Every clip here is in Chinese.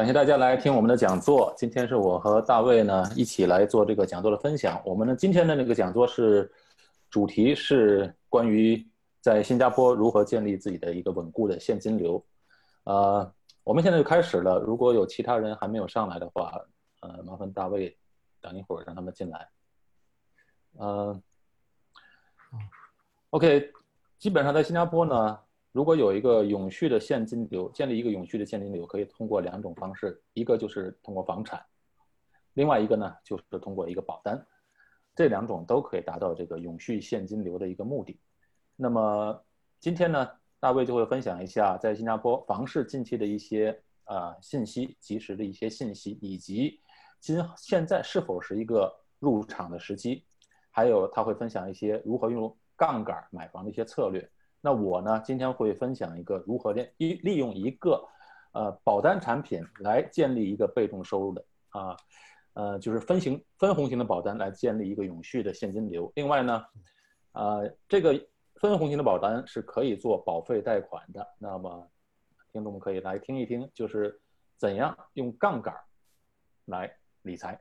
感谢大家来听我们的讲座。今天是我和大卫呢一起来做这个讲座的分享。我们呢今天的那个讲座是主题是关于在新加坡如何建立自己的一个稳固的现金流。呃，我们现在就开始了。如果有其他人还没有上来的话，呃，麻烦大卫等一会儿让他们进来。呃，OK，基本上在新加坡呢，如果有一个永续的现金流，建立一个永续的现金流，可以通过两种方式，一个就是通过房产，另外一个呢就是通过一个保单，这两种都可以达到这个永续现金流的一个目的。那么今天呢，大卫就会分享一下在新加坡房市近期的一些呃信息，及时的一些信息，以及今现在是否是一个入场的时机，还有他会分享一些如何用杠杆买房的一些策略。那我呢，今天会分享一个如何利利用一个呃保单产品来建立一个被动收入的啊，呃就是分型分红型的保单来建立一个永续的现金流。另外呢，呃这个分红型的保单是可以做保费贷款的。那么听众们可以来听一听，就是怎样用杠杆来理财，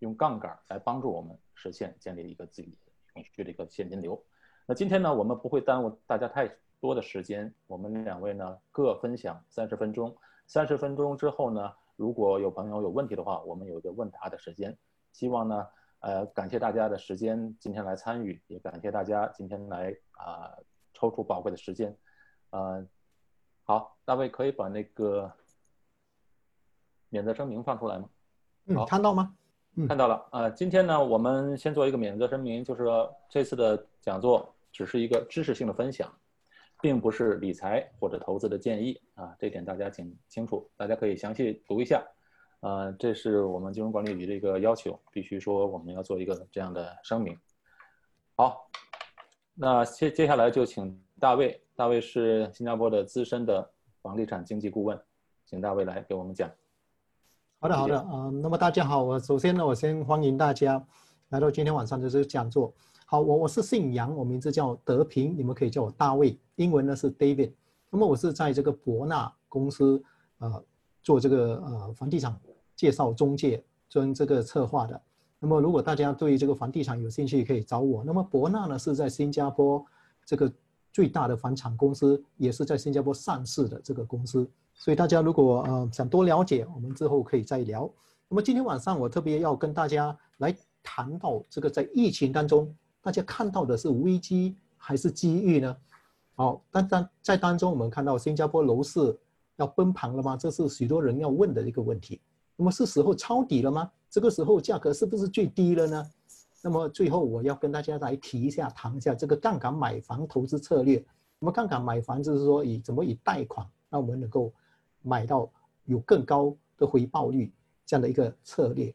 用杠杆来帮助我们实现建立一个自己永续的一个现金流。那今天呢，我们不会耽误大家太多的时间，我们两位呢各分享三十分钟。三十分钟之后呢，如果有朋友有问题的话，我们有一个问答的时间。希望呢，呃，感谢大家的时间今天来参与，也感谢大家今天来啊、抽出宝贵的时间。呃，好，大卫可以把那个免责声明放出来吗？嗯，看到吗？看到了，呃，今天呢，我们先做一个免责声明，就是这次的讲座只是一个知识性的分享，并不是理财或者投资的建议啊，这点大家请清楚，大家可以详细读一下。呃，这是我们金融管理局的一个要求，必须说我们要做一个这样的声明。好，那接接下来就请大卫，大卫是新加坡的资深的房地产经济顾问，请大卫来给我们讲。好的，好的，啊、那么大家好，我首先呢，我先欢迎大家来到今天晚上的这个讲座。好，我我是姓杨，我名字叫德平，你们可以叫我大卫，英文呢是 David。那么我是在这个博纳公司呃做这个呃房地产介绍中介跟这个策划的。那么如果大家对这个房地产有兴趣，可以找我。那么博纳呢是在新加坡这个最大的房产公司，也是在新加坡上市的这个公司。所以大家如果呃想多了解，我们之后可以再聊。那么今天晚上我特别要跟大家来谈到这个在疫情当中，大家看到的是危机还是机遇呢？好，但当在当中我们看到新加坡楼市要崩盘了吗？这是许多人要问的一个问题。那么是时候抄底了吗？这个时候价格是不是最低了呢？那么最后我要跟大家来提一下，谈一下这个杠杆买房投资策略。那么杠杆买房就是说以怎么以贷款，让我们能够买到有更高的回报率这样的一个策略。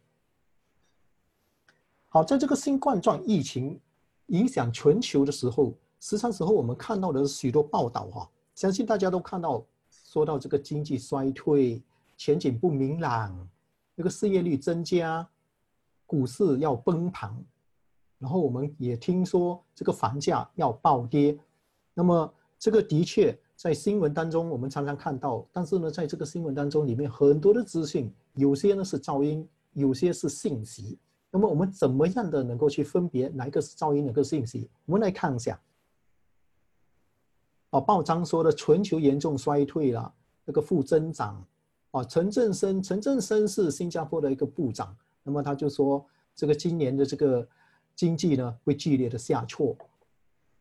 好，在这个新冠状疫情影响全球的时候，实际上时候我们看到的是许多报道哈，相信大家都看到，说到这个经济衰退、前景不明朗，这个失业率增加，股市要崩盘，然后我们也听说这个房价要暴跌，那么这个的确在新闻当中我们常常看到，但是呢，在这个新闻当中里面很多的资讯，有些呢是噪音，有些是信息。那么我们怎么样的能够去分别哪一个是噪音，哪个是信息？我们来看一下。哦，报章说的全球严重衰退了，那个负增长。哦，陈振声，陈振声是新加坡的一个部长，那么他就说，这个今年的这个经济呢会剧烈的下挫，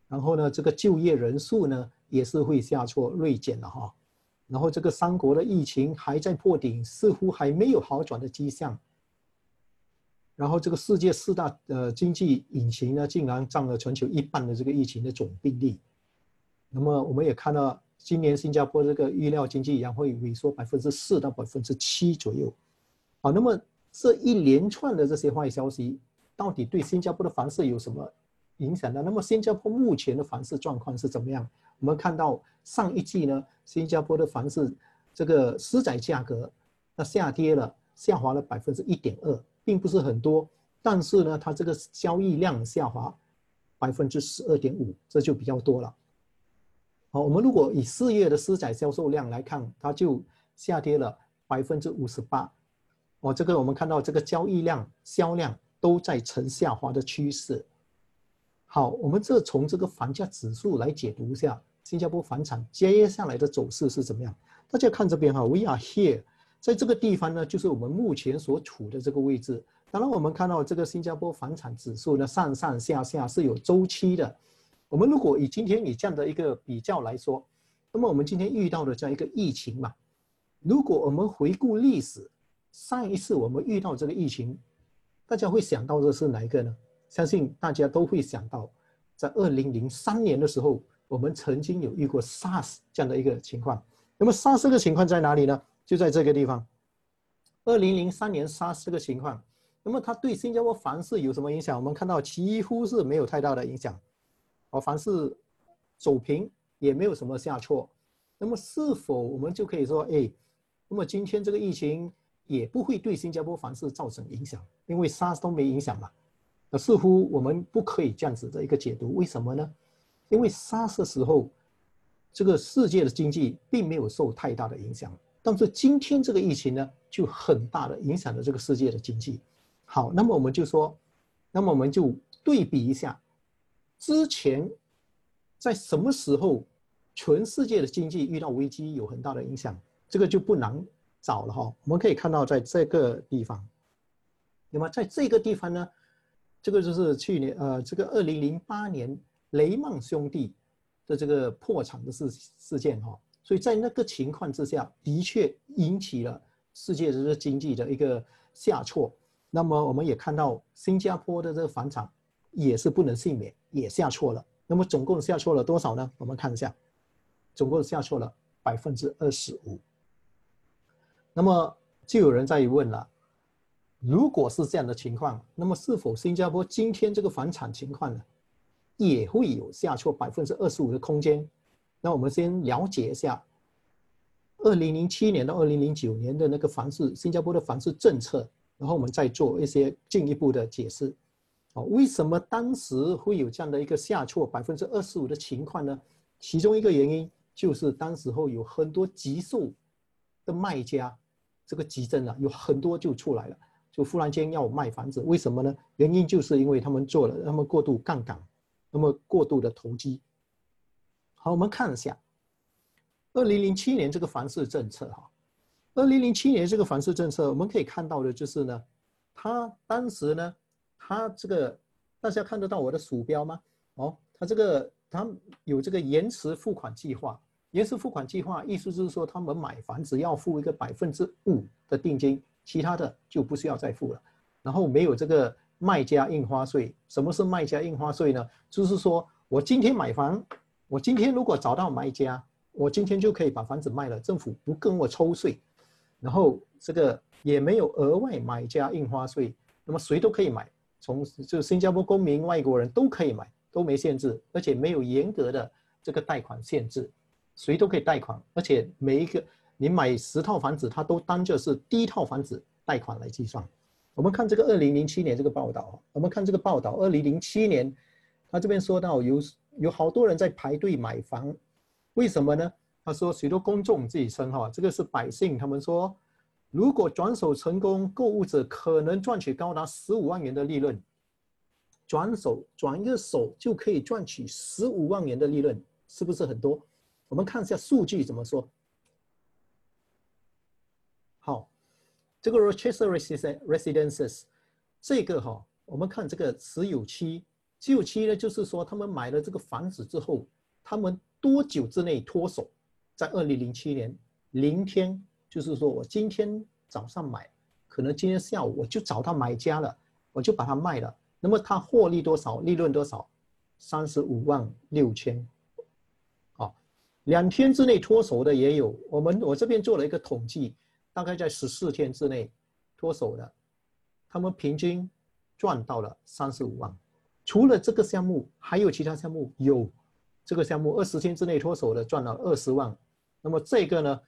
然后呢，这个就业人数呢也是会下挫锐减的哈，然后这个三国的疫情还在破顶，似乎还没有好转的迹象。然后这个世界四大呃经济引擎呢，竟然占了全球一半的这个疫情的总病例。那么我们也看到今年新加坡这个预料经济将会萎缩百分之四到百分之七左右。好，那么这一连串的这些坏消息，到底对新加坡的房市有什么影响呢？那么新加坡目前的房市状况是怎么样？我们看到上一季呢，新加坡的房市这个私宅价格那下跌了，下滑了百分之一点二，并不是很多，但是呢，它这个交易量下滑百分之十二点五，这就比较多了。好，我们如果以四月的私宅销售量来看，它就下跌了百分之五十八。哦，这个我们看到这个交易量、销量都在呈下滑的趋势。好，我们这从这个房价指数来解读一下新加坡房产接下来的走势是怎么样。大家看这边哈，We are here，在这个地方呢，就是我们目前所处的这个位置。当然，我们看到这个新加坡房产指数呢，上上下下是有周期的。我们如果以今天以这样的一个比较来说，那么我们今天遇到的这样一个疫情嘛，如果我们回顾历史，上一次我们遇到这个疫情，大家会想到的是哪一个呢？相信大家都会想到，在二零零三年的时候，我们曾经有遇过 SARS 这样的一个情况。那么 SARS 这个情况在哪里呢？就在这个地方。二零零三年 SARS 这个情况，那么它对新加坡房市有什么影响？我们看到几乎是没有太大的影响，哦，房市走平，也没有什么下挫。那么是否我们就可以说，哎，那么今天这个疫情也不会对新加坡房市造成影响，因为 SARS 都没影响嘛？似乎我们不可以这样子的一个解读，为什么呢？因为 SARS 的时候，这个世界的经济并没有受太大的影响，但是今天这个疫情呢，就很大的影响了这个世界的经济。好，那么我们就说，那么我们就对比一下，之前在什么时候全世界的经济遇到危机有很大的影响，这个就不难找了哈。我们可以看到在这个地方，那么在这个地方呢？这个就是去年，呃，这个二零零八年雷曼兄弟的这个破产的事事件哈，所以在那个情况之下，的确引起了世界这个经济的一个下挫。那么我们也看到新加坡的这个房产也是不能幸免，也下挫了。那么总共下挫了多少呢？我们看一下，总共下挫了百分之二十五。那么就有人在问了。如果是这样的情况，那么是否新加坡今天这个房产情况呢，也会有下挫百分之二十五的空间？那我们先了解一下，二零零七年到二零零九年的那个房市，新加坡的房市政策，然后我们再做一些进一步的解释。哦，为什么当时会有这样的一个下挫百分之二十五的情况呢？其中一个原因就是当时候有很多急售的卖家，这个急增啊，有很多就出来了。就忽然间要卖房子，为什么呢？原因就是因为他们做了，他们过度杠杆，那么过度的投机。好，我们看一下，二零零七年这个房市政策哈，二零零七年这个房市政策，我们可以看到的就是呢，它当时呢，它这个大家看得到我的鼠标吗？哦，它这个它有这个延迟付款计划，延迟付款计划意思就是说，他们买房子要付一个百分之五的定金。其他的就不需要再付了，然后没有这个卖家印花税。什么是卖家印花税呢？就是说我今天买房，我今天如果找到买家，我今天就可以把房子卖了，政府不跟我抽税，然后这个也没有额外买家印花税，那么谁都可以买，从就新加坡公民、外国人都可以买，都没限制，而且没有严格的这个贷款限制，谁都可以贷款，而且每一个。你买十套房子，它都当着是第一套房子贷款来计算。我们看这个二零零七年这个报道，我们看这个报道，二零零七年，他这边说到有有好多人在排队买房，为什么呢？他说许多公众自己称哈，这个是百姓，他们说如果转手成功，购物者可能赚取高达十五万元的利润，转手转一个手就可以赚取十五万元的利润，是不是很多？我们看一下数据怎么说。好，这个 Rochester Residences，这个哈，我们看这个持有期，持有期呢，就是说他们买了这个房子之后，他们多久之内脱手？在二零零七年零天，就是说我今天早上买，可能今天下午我就找到买家了，我就把它卖了。那么他获利多少？利润多少？三十五万六千。好，两天之内脱手的也有。我们我这边做了一个统计，大概在十四天之内脱手的，他们平均赚到了三十五万。除了这个项目，还有其他项目有。这个项目二十天之内脱手的赚了二十万，那么这个呢，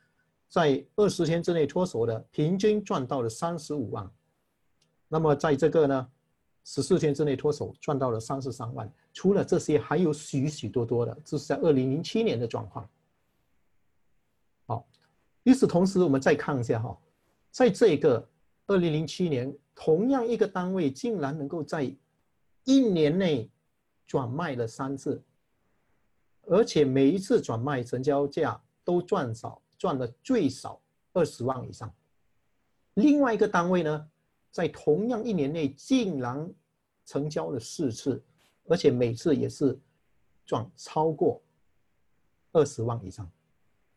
在二十天之内脱手的平均赚到了三十五万。那么在这个呢，十四天之内脱手赚到了三十三万。除了这些，还有许许多多的，这是在二零零七年的状况。与此同时，我们再看一下哈，在这个二零零七年，同样一个单位竟然能够在一年内转卖了三次。而且每一次转卖成交价都赚少，赚了最少二十万以上。另外一个单位呢，在同样一年内竟然成交了四次，而且每次也是赚超过二十万以上。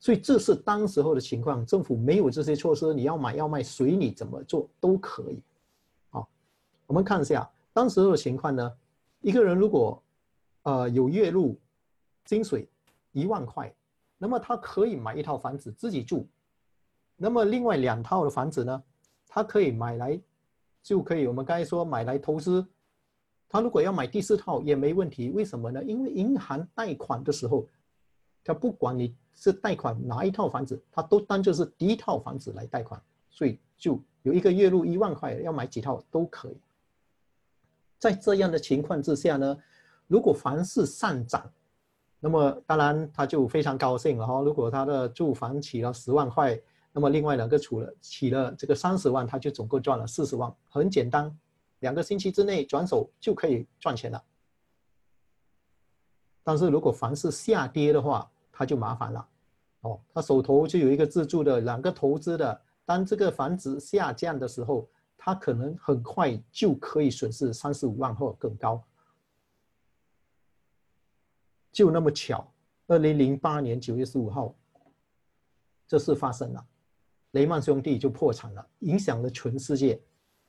所以这是当时候的情况，政府没有这些措施，你要买要卖随你怎么做都可以。好，我们看一下当时候的情况呢，一个人如果呃有月入。薪水一万块，那么他可以买一套房子自己住，那么另外两套的房子呢，他可以买来，就可以我们刚才说买来投资。他如果要买第四套也没问题，为什么呢？因为银行贷款的时候，他不管你是贷款哪一套房子，他都当就是第一套房子来贷款，所以就有一个月入一万块，要买几套都可以。在这样的情况之下呢，如果房市上涨，那么当然他就非常高兴了哈。如果他的住房起了十万块，那么另外两个除了起了这个三十万，他就总共赚了四十万。很简单，两个星期之内转手就可以赚钱了。但是如果房市下跌的话，他就麻烦了。哦，他手头就有一个自住的两个投资的，当这个房子下降的时候，他可能很快就可以损失三十五万或更高。就那么巧，二零零八年九月十五号，这事发生了，雷曼兄弟就破产了，影响了全世界。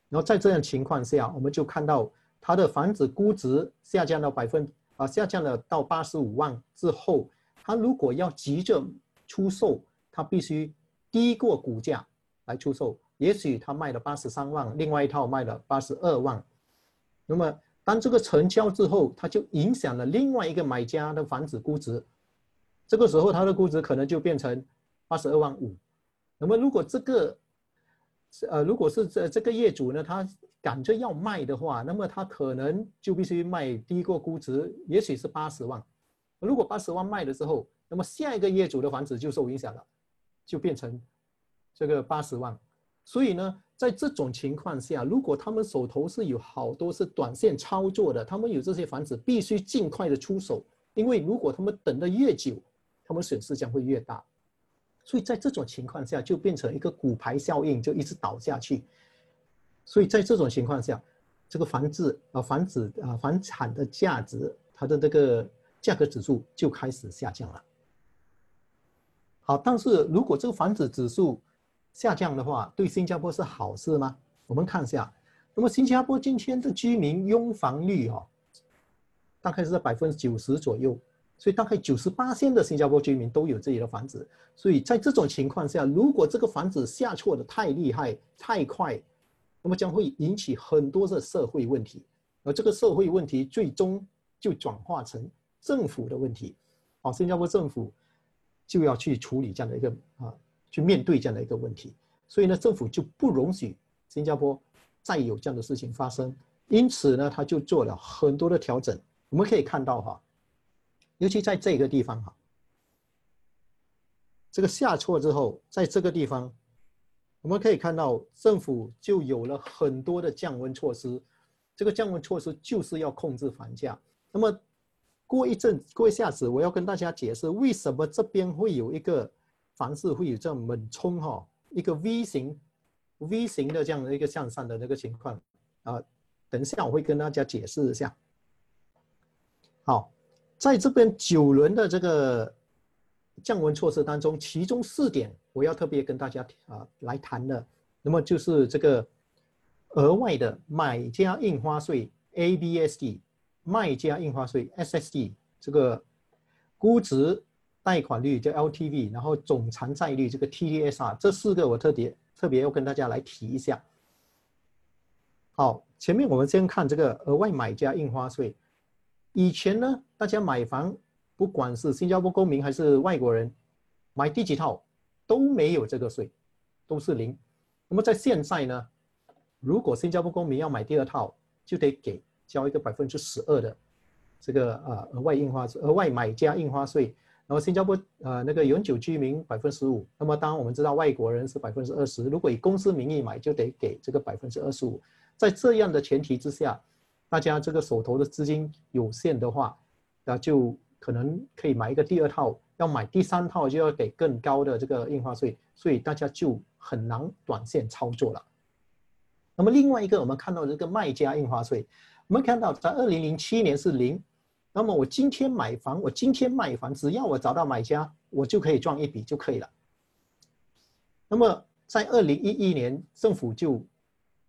然后在这样情况下，我们就看到他的房子估值下降到百分啊，下降了到八十五万之后，他如果要急着出售，他必须低过股价来出售。也许他卖了八十三万，另外一套卖了八十二万，那么。当这个成交之后，它就影响了另外一个买家的房子估值，这个时候它的估值可能就变成八十二万五。那么如果这个，呃，如果是这这个业主呢，他赶着要卖的话，那么他可能就必须卖低过估值，也许是八十万。如果八十万卖了之后，那么下一个业主的房子就受影响了，就变成这个八十万。所以呢。在这种情况下，如果他们手头是有好多是短线操作的，他们有这些房子，必须尽快的出手，因为如果他们等的越久，他们损失将会越大。所以在这种情况下，就变成一个骨牌效应，就一直倒下去。所以在这种情况下，这个房子啊，房子啊，房产的价值，它的这个价格指数就开始下降了。好，但是如果这个房子指数，下降的话，对新加坡是好事吗？我们看一下，那么新加坡今天的居民拥房率哦，大概是在百分之九十左右，所以大概九十八线的新加坡居民都有自己的房子。所以在这种情况下，如果这个房子下挫的太厉害、太快，那么将会引起很多的社会问题，而这个社会问题最终就转化成政府的问题。啊，新加坡政府就要去处理这样的一个啊。去面对这样的一个问题，所以呢，政府就不容许新加坡再有这样的事情发生，因此呢，他就做了很多的调整。我们可以看到哈，尤其在这个地方哈，这个下挫之后，在这个地方，我们可以看到政府就有了很多的降温措施。这个降温措施就是要控制房价。那么过一阵，过一下子，我要跟大家解释为什么这边会有一个。凡是会有这样猛冲哈，一个 V 型，V 型的这样的一个向上的那个情况啊，等一下我会跟大家解释一下。好，在这边九轮的这个降温措施当中，其中四点我要特别跟大家啊来谈的，那么就是这个额外的买家印花税 ABSD，卖家印花税 SSD，这个估值贷款率叫 LTV，然后总偿债率这个 TDSR，这四个我特别特别要跟大家来提一下。好，前面我们先看这个额外买家印花税。以前呢，大家买房，不管是新加坡公民还是外国人，买第几套都没有这个税，都是零。那么在现在呢，如果新加坡公民要买第二套，就得给交一个百分之十二的这个呃额外印花额外买家印花税。然后新加坡呃那个永久居民百分之十五。那么当然我们知道外国人是百分之二十。如果以公司名义买，就得给这个百分之二十五。在这样的前提之下。大家这个手头的资金有限的话，那就可能可以买一个第二套，要买第三套就要给更高的这个印花税，所以大家就很难短线操作了。那么另外一个，我们看到这个卖家印花税，我们看到在二零零七年是零，那么我今天买房，我今天卖房，只要我找到买家，我就可以赚一笔就可以了。那么在二零一一年，政府就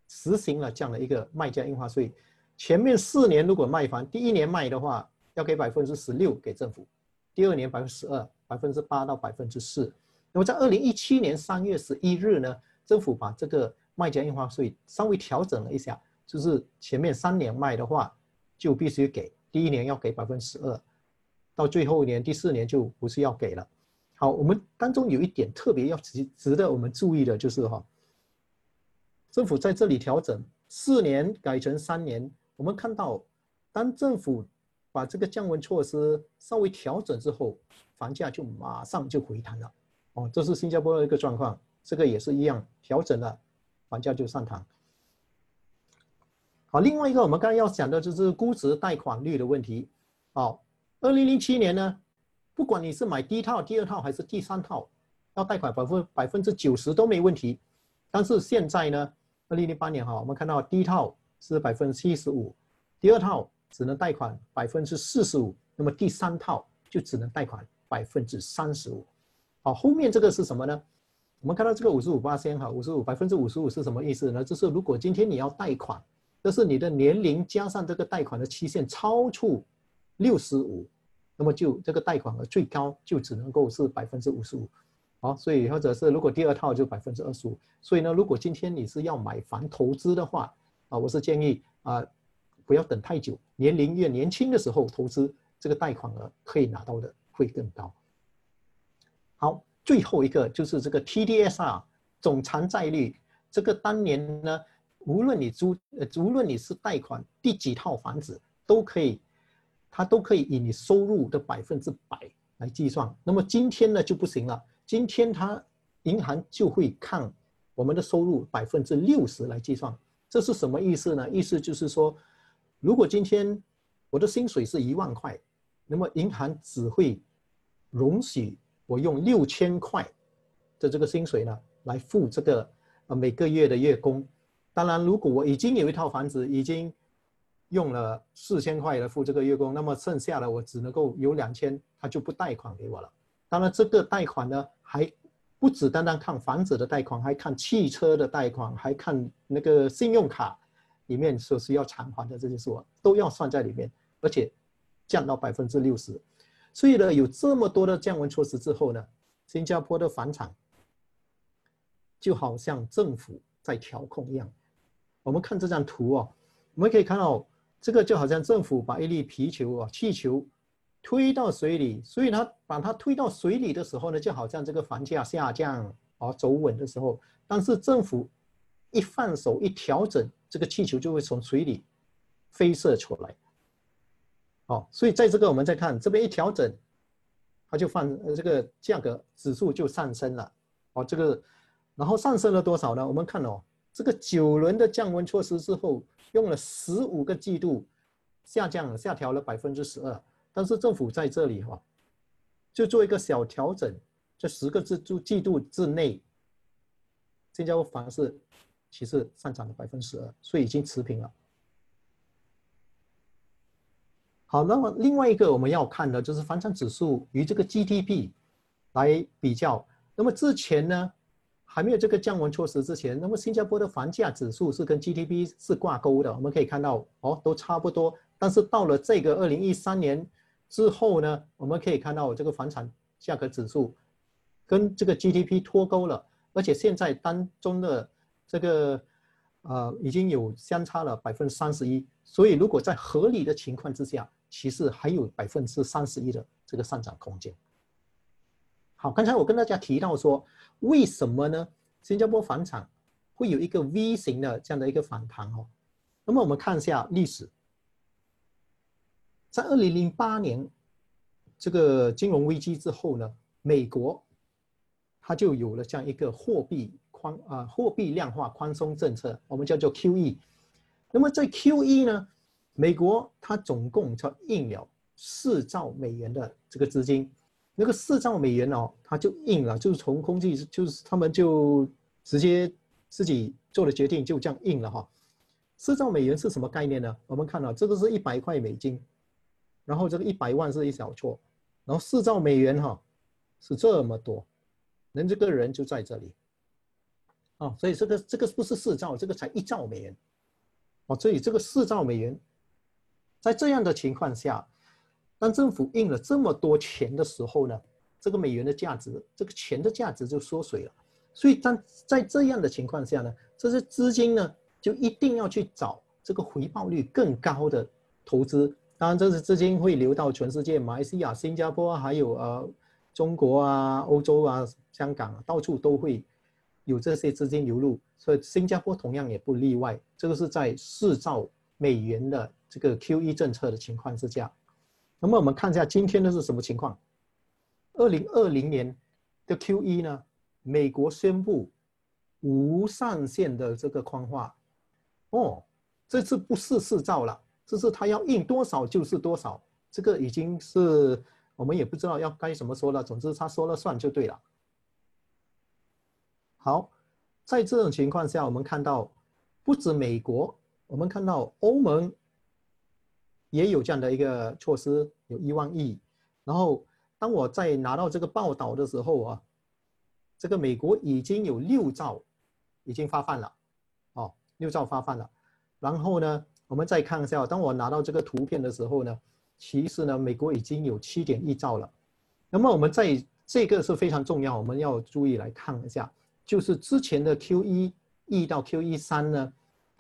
实行了这样的一个卖家印花税。前面四年如果卖房，第一年卖的话要给百分之十六给政府，第二年百分之十二，百分之八到百分之四。那么在二零一七年三月十一日呢，政府把这个卖家印花税稍微调整了一下，就是前面三年卖的话就必须给，第一年要给百分之十二，到最后一年第四年就不是要给了。好，我们当中有一点特别要值值得我们注意的就是哈，政府在这里调整四年改成三年。我们看到，当政府把这个降温措施稍微调整之后，房价就马上就回弹了。哦，这是新加坡的一个状况，这个也是一样，调整了，房价就上弹。好，另外一个我们刚刚要讲的就是估值贷款率的问题。好，二零零七年呢，不管你是买第一套、第二套还是第三套，要贷款百分百分之九十都没问题。但是现在呢，二零零八年哈，我们看到第一套。是百分之七十五，第二套只能贷款百分之四十五，那么第三套就只能贷款百分之三十五。好，后面这个是什么呢？我们看到这个五十五八先哈，五十五百分之五十五是什么意思呢？就是如果今天你要贷款，就是你的年龄加上这个贷款的期限超出六十五，那么就这个贷款额最高就只能够是百分之五十五。好，所以或者是如果第二套就百分之二十五。所以呢，如果今天你是要买房投资的话，啊，我是建议啊，不要等太久，年龄越年轻的时候投资，这个贷款额可以拿到的会更高。好，最后一个就是这个 TDSR 总偿债率，这个当年呢，无论你租呃，无论你是贷款第几套房子，都可以，它都可以以你收入的百分之百来计算。那么今天呢就不行了，今天它银行就会看我们的收入百分之六十来计算。这是什么意思呢？意思就是说，如果今天我的薪水是一万块，那么银行只会容许我用六千块的这个薪水呢来付这个呃每个月的月供。当然，如果我已经有一套房子，已经用了四千块来付这个月供，那么剩下的我只能够有两千，他就不贷款给我了。当然，这个贷款呢还。不只单单看房子的贷款，还看汽车的贷款，还看那个信用卡里面所需要偿还的这些数额都要算在里面，而且降到百分之六十。所以呢，有这么多的降温措施之后呢，新加坡的房产就好像政府在调控一样。我们看这张图哦，我们可以看到这个就好像政府把一粒皮球啊，气球。推到水里，所以它把它推到水里的时候呢，就好像这个房价下降啊走稳的时候，但是政府一放手一调整，这个气球就会从水里飞射出来。哦，所以在这个我们再看这边一调整，它就放这个价格指数就上升了。哦，这个然后上升了多少呢？我们看哦，这个九轮的降温措施之后，用了十五个季度下降下调了百分之十二。但是政府在这里哈，就做一个小调整，这十个季度季度之内，新加坡房市其实上涨了百分之十二，所以已经持平了。好，那么另外一个我们要看的就是房产指数与这个 GDP 来比较。那么之前呢，还没有这个降温措施之前，那么新加坡的房价指数是跟 GDP 是挂钩的，我们可以看到哦，都差不多。但是到了这个二零一三年。之后呢，我们可以看到这个房产价格指数跟这个 GDP 脱钩了，而且现在当中的这个呃已经有相差了百分之三十一，所以如果在合理的情况之下，其实还有百分之三十一的这个上涨空间。好，刚才我跟大家提到说，为什么呢？新加坡房产会有一个 V 型的这样的一个反弹哦。那么我们看一下历史，在二零零八年这个金融危机之后呢，美国它就有了这样一个货币宽啊货币量化宽松政策，我们叫做 QE。那么在 QE 呢，美国它总共才印了四兆美元的这个资金。那个四兆美元哦，它就印了，就是从空气，就是他们就直接自己做了决定，就这样印了哈。四兆美元是什么概念呢？我们看到这个是一百块美金，然后这个一百万是一小撮，然后四兆美元哈是这么多，人这个人就在这里，哦，所以这个这个不是四兆，这个才一兆美元，哦，所以这个四兆美元，在这样的情况下。当政府印了这么多钱的时候呢，这个美元的价值，这个钱的价值就缩水了。所以当在这样的情况下呢，这些资金呢就一定要去找这个回报率更高的投资。当然，这些资金会流到全世界，马来西亚、新加坡还有呃中国啊、欧洲啊、香港啊，到处都会有这些资金流入。所以新加坡同样也不例外。这个是在四兆美元的这个 QE 政策的情况之下。那么我们看一下今天的是什么情况？二零二零年的 Q1 呢？美国宣布无上限的这个宽化，哦，这次不是四兆了，这是他要印多少就是多少，这个已经是我们也不知道要该怎么说了，总之他说了算就对了。好，在这种情况下，我们看到不止美国，我们看到欧盟。也有这样的一个措施，有一万亿。然后，当我在拿到这个报道的时候啊，这个美国已经有六兆已经发放了，哦，六兆发放了。然后呢，我们再看一下，当我拿到这个图片的时候呢，其实呢，美国已经有七点一兆了。那么我们在这个是非常重要，我们要注意来看一下，就是之前的 Q 一 E 到 Q 一三呢。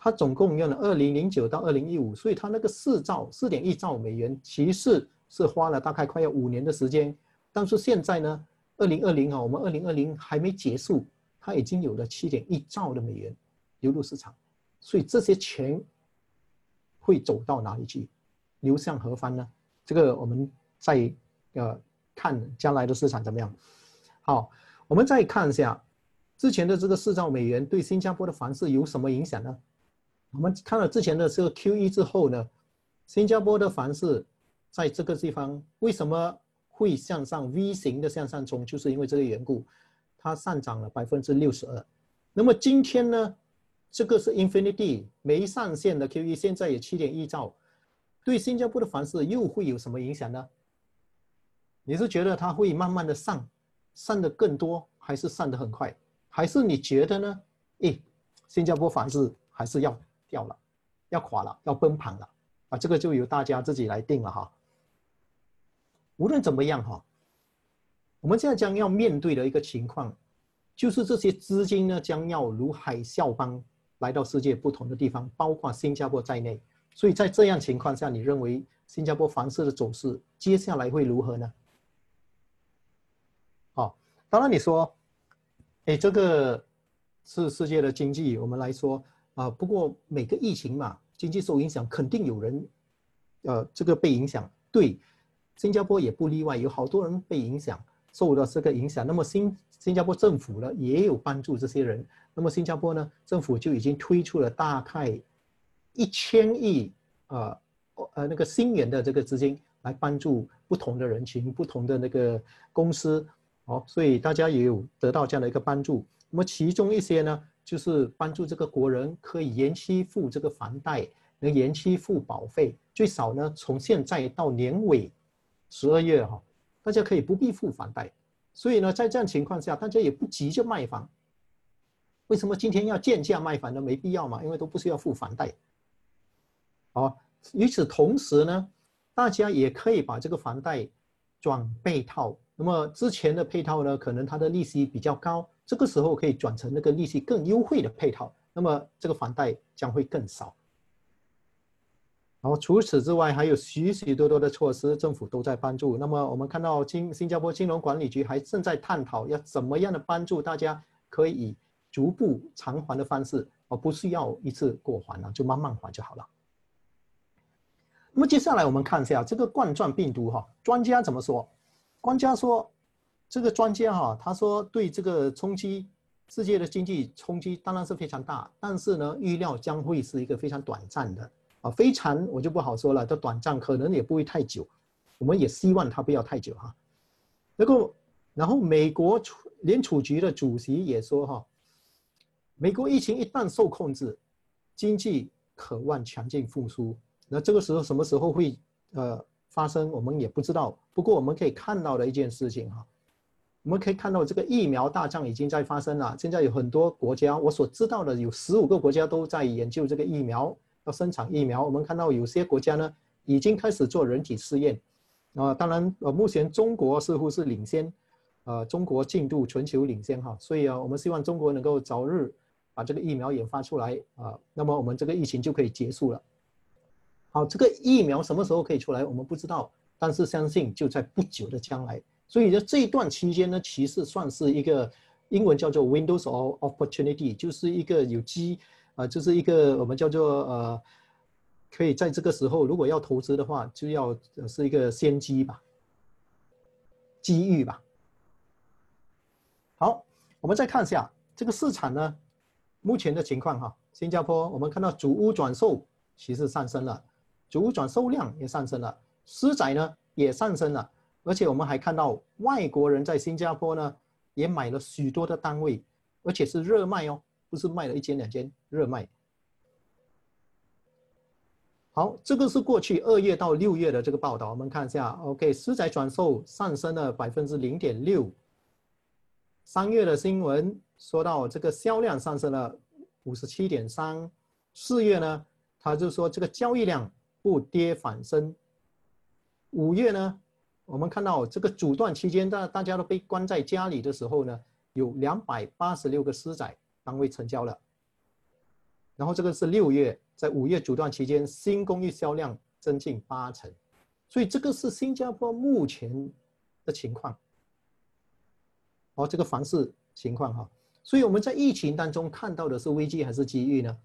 它总共用了二零零九到二零一五，所以它那个四兆四点一兆美元，其实是花了大概快要五年的时间。但是现在呢，二零二零啊，我们二零二零还没结束，它已经有了七点一兆的美元流入市场，所以这些钱会走到哪里去，流向何方呢？这个我们再呃看将来的市场怎么样。好，我们再看一下之前的这个四兆美元对新加坡的房市有什么影响呢？我们看了之前的这个 Q E 之后呢，新加坡的房市在这个地方为什么会向上 V 型的向上冲？就是因为这个缘故，它上涨了百分之六十二。那么今天呢，这个是 Infinity 没上线的 Q E，现在也七点一兆，对新加坡的房市又会有什么影响呢？你是觉得它会慢慢的上，上的更多，还是上的很快？还是你觉得呢？诶，新加坡房市还是要？掉了，要垮了，要崩盘了，啊，这个就由大家自己来定了哈。无论怎么样哈，我们现在将要面对的一个情况，就是这些资金呢将要如海啸般来到世界不同的地方，包括新加坡在内。所以在这样情况下，你认为新加坡房市的走势接下来会如何呢？好，当然你说，哎，这个是世界的经济，我们来说。啊，不过每个疫情嘛，经济受影响，肯定有人，呃，这个被影响。对，新加坡也不例外，有好多人被影响，受到这个影响。那么新新加坡政府呢，也有帮助这些人。那么新加坡呢，政府就已经推出了大概一千亿，呃，呃，那个新元的这个资金来帮助不同的人群、不同的那个公司。哦，所以大家也有得到这样的一个帮助。那么其中一些呢？就是帮助这个国人可以延期付这个房贷，能延期付保费，最少呢从现在到年尾十二月哈，大家可以不必付房贷。所以呢，在这样情况下，大家也不急着卖房。为什么今天要贱价卖房呢？没必要嘛，因为都不需要付房贷。好，与此同时呢，大家也可以把这个房贷转被套。那么之前的配套呢，可能它的利息比较高，这个时候可以转成那个利息更优惠的配套，那么这个房贷将会更少。然后除此之外，还有许许多多的措施，政府都在帮助。那么我们看到金新加坡金融管理局还正在探讨要怎么样的帮助大家，可以以逐步偿还的方式，而不是要一次过还了，就慢慢还就好了。那么接下来我们看一下这个冠状病毒哈，专家怎么说？专家说，这个专家哈，他说对这个冲击世界的经济冲击当然是非常大，但是呢，预料将会是一个非常短暂的。啊，非常我就不好说了，它短暂可能也不会太久，我们也希望它不要太久哈。那个，然后美国储联储局的主席也说哈，美国疫情一旦受控制，经济渴望强劲复苏。那这个时候什么时候会呃发生，我们也不知道。不过我们可以看到的一件事情哈，我们可以看到这个疫苗大战已经在发生了。现在有很多国家，我所知道的有十五个国家都在研究这个疫苗。要生产疫苗，我们看到有些国家呢已经开始做人体试验，啊，当然，呃，目前中国似乎是领先，呃，中国进度全球领先哈，所以啊，我们希望中国能够早日把这个疫苗研发出来啊，那么我们这个疫情就可以结束了。好，这个疫苗什么时候可以出来，我们不知道，但是相信就在不久的将来。所以在这一段期间呢，其实算是一个英文叫做 Windows of Opportunity，就是一个有机。啊，就是一个我们叫做呃，可以在这个时候，如果要投资的话，就要是一个先机吧，机遇吧。好，我们再看一下这个市场呢，目前的情况哈。新加坡我们看到主屋转售其实上升了，主屋转售量也上升了，私宅呢也上升了，而且我们还看到外国人在新加坡呢也买了许多的单位，而且是热卖哦。不是卖了一间两间热卖。好，这个是过去二月到六月的这个报道，我们看一下。OK，私宅转售上升了百分之零点六。三月的新闻说到这个销量上升了五十七点三。四月呢，他就说这个交易量不跌反升。五月呢，我们看到这个阻断期间，大大家都被关在家里的时候呢，有两百八十六个私宅。单位成交了，然后这个是六月，在五月阻断期间，新公寓销量增近八成，所以这个是新加坡目前的情况。哦，这个房市情况哈，所以我们在疫情当中看到的是危机还是机遇呢？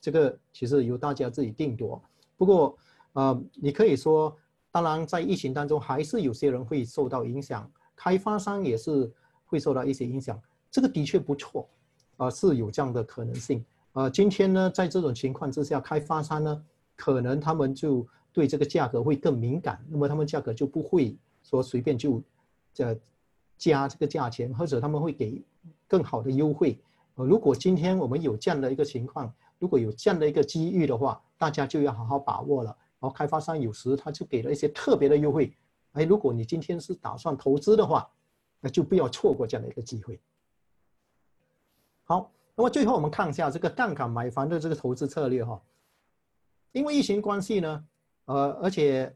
这个其实由大家自己定夺。不过，呃，你可以说，当然在疫情当中还是有些人会受到影响，开发商也是会受到一些影响，这个的确不错。啊，是有这样的可能性。呃，今天呢，在这种情况之下，开发商呢，可能他们就对这个价格会更敏感，那么他们价格就不会说随便就，这加这个价钱，或者他们会给更好的优惠。呃，如果今天我们有这样的一个情况，如果有这样的一个机遇的话，大家就要好好把握了。然后开发商有时他就给了一些特别的优惠，哎，如果你今天是打算投资的话，那就不要错过这样的一个机会。好，那么最后我们看一下这个杠杆买房的这个投资策略哈。因为疫情关系呢，呃，而且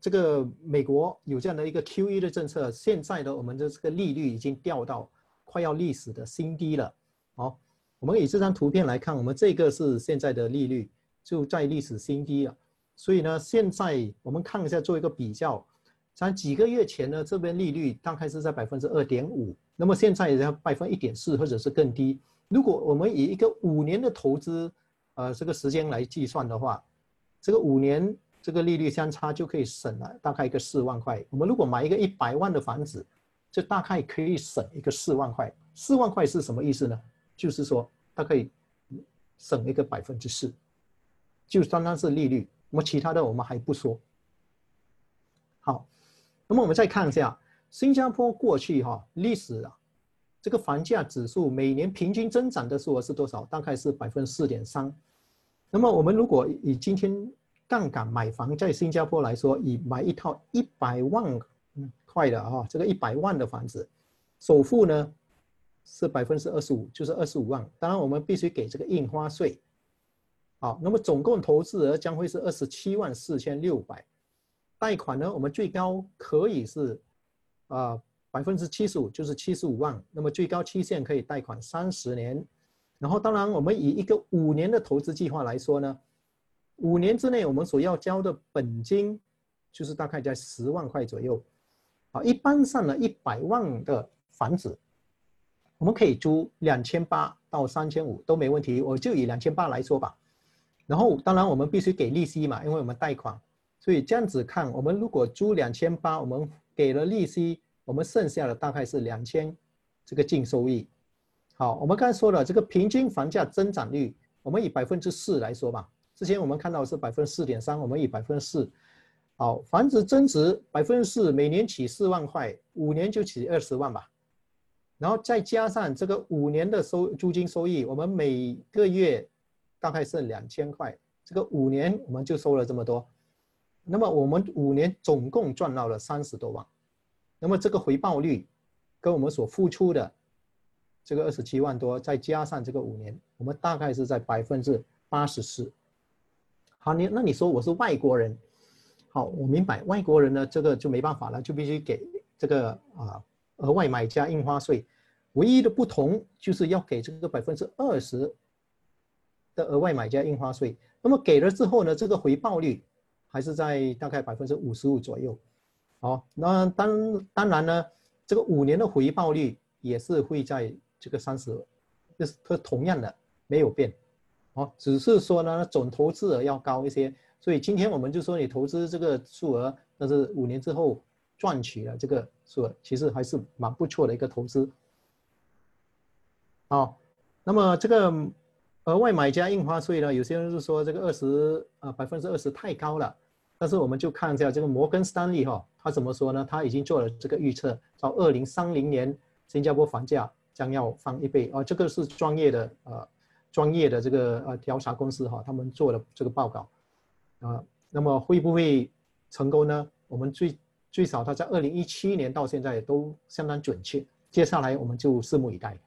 这个美国有这样的一个 QE 的政策，现在的我们的这个利率已经掉到快要历史的新低了。好，我们以这张图片来看，我们这个是现在的利率就在历史新低了。所以呢，现在我们看一下做一个比较，在几个月前呢，这边利率大概是在百分之二点五。那么现在也要百分一点四或者是更低。如果我们以一个五年的投资，呃，这个时间来计算的话，这个五年这个利率相差就可以省了大概一个四万块。我们如果买一个一百万的房子，就大概可以省一个四万块。四万块是什么意思呢？就是说它可以省一个百分之四，就单单是利率。那么其他的我们还不说。好，那么我们再看一下。新加坡过去哈历史啊，这个房价指数每年平均增长的数额是多少？大概是百分之四点三。那么我们如果以今天杠杆买房在新加坡来说，以买一套一百万块的啊，这个一百万的房子，首付呢是百分之二十五，就是二十五万。当然我们必须给这个印花税。好，那么总共投资额将会是二十七万四千六百。贷款呢，我们最高可以是。啊百分之七十五就是七十五万，那么最高期限可以贷款三十年，然后当然我们以一个五年的投资计划来说呢，五年之内我们所要交的本金就是大概在十万块左右，啊，一般上呢一百万的房子，我们可以租两千八到三千五都没问题，我就以两千八来说吧。然后当然我们必须给利息嘛，因为我们贷款，所以这样子看，我们如果租两千八，我们给了利息，我们剩下的大概是两千，这个净收益。好，我们刚才说了这个平均房价增长率，我们以百分之四来说吧。之前我们看到是百分之四点三，我们以百分之四。好，房子增值百分之四，每年起四万块，五年就起二十万吧。然后再加上这个五年的收租金收益，我们每个月。大概是两千块，这个五年我们就收了这么多，那么我们五年总共赚到了三十多万，那么这个回报率跟我们所付出的这个二十七万多，再加上这个五年，我们大概是在百分之八十四。好，你那你说我是外国人，好，我明白外国人呢，这个就没办法了，就必须给这个啊额外买家印花税，唯一的不同就是要给这个百分之二十。额外买家印花税，那么给了之后呢，这个回报率还是在大概百分之五十五左右。好，那当当然呢，这个五年的回报率也是会在这个三十，就是它同样的没有变。好，只是说呢，总投资额要高一些。所以今天我们就说，你投资这个数额，但是五年之后赚取了这个数额，其实还是蛮不错的一个投资。好，那么这个。额外买家印花税呢？有些人是说这个二十啊百分之二十太高了，但是我们就看一下这个摩根斯丹利哈，他怎么说呢？他已经做了这个预测，到二零三零年新加坡房价将要翻一倍啊！这个是专业的呃专业的这个呃调查公司哈，他们做的这个报告啊，那么会不会成功呢？我们最最少他在二零一七年到现在都相当准确，接下来我们就拭目以待。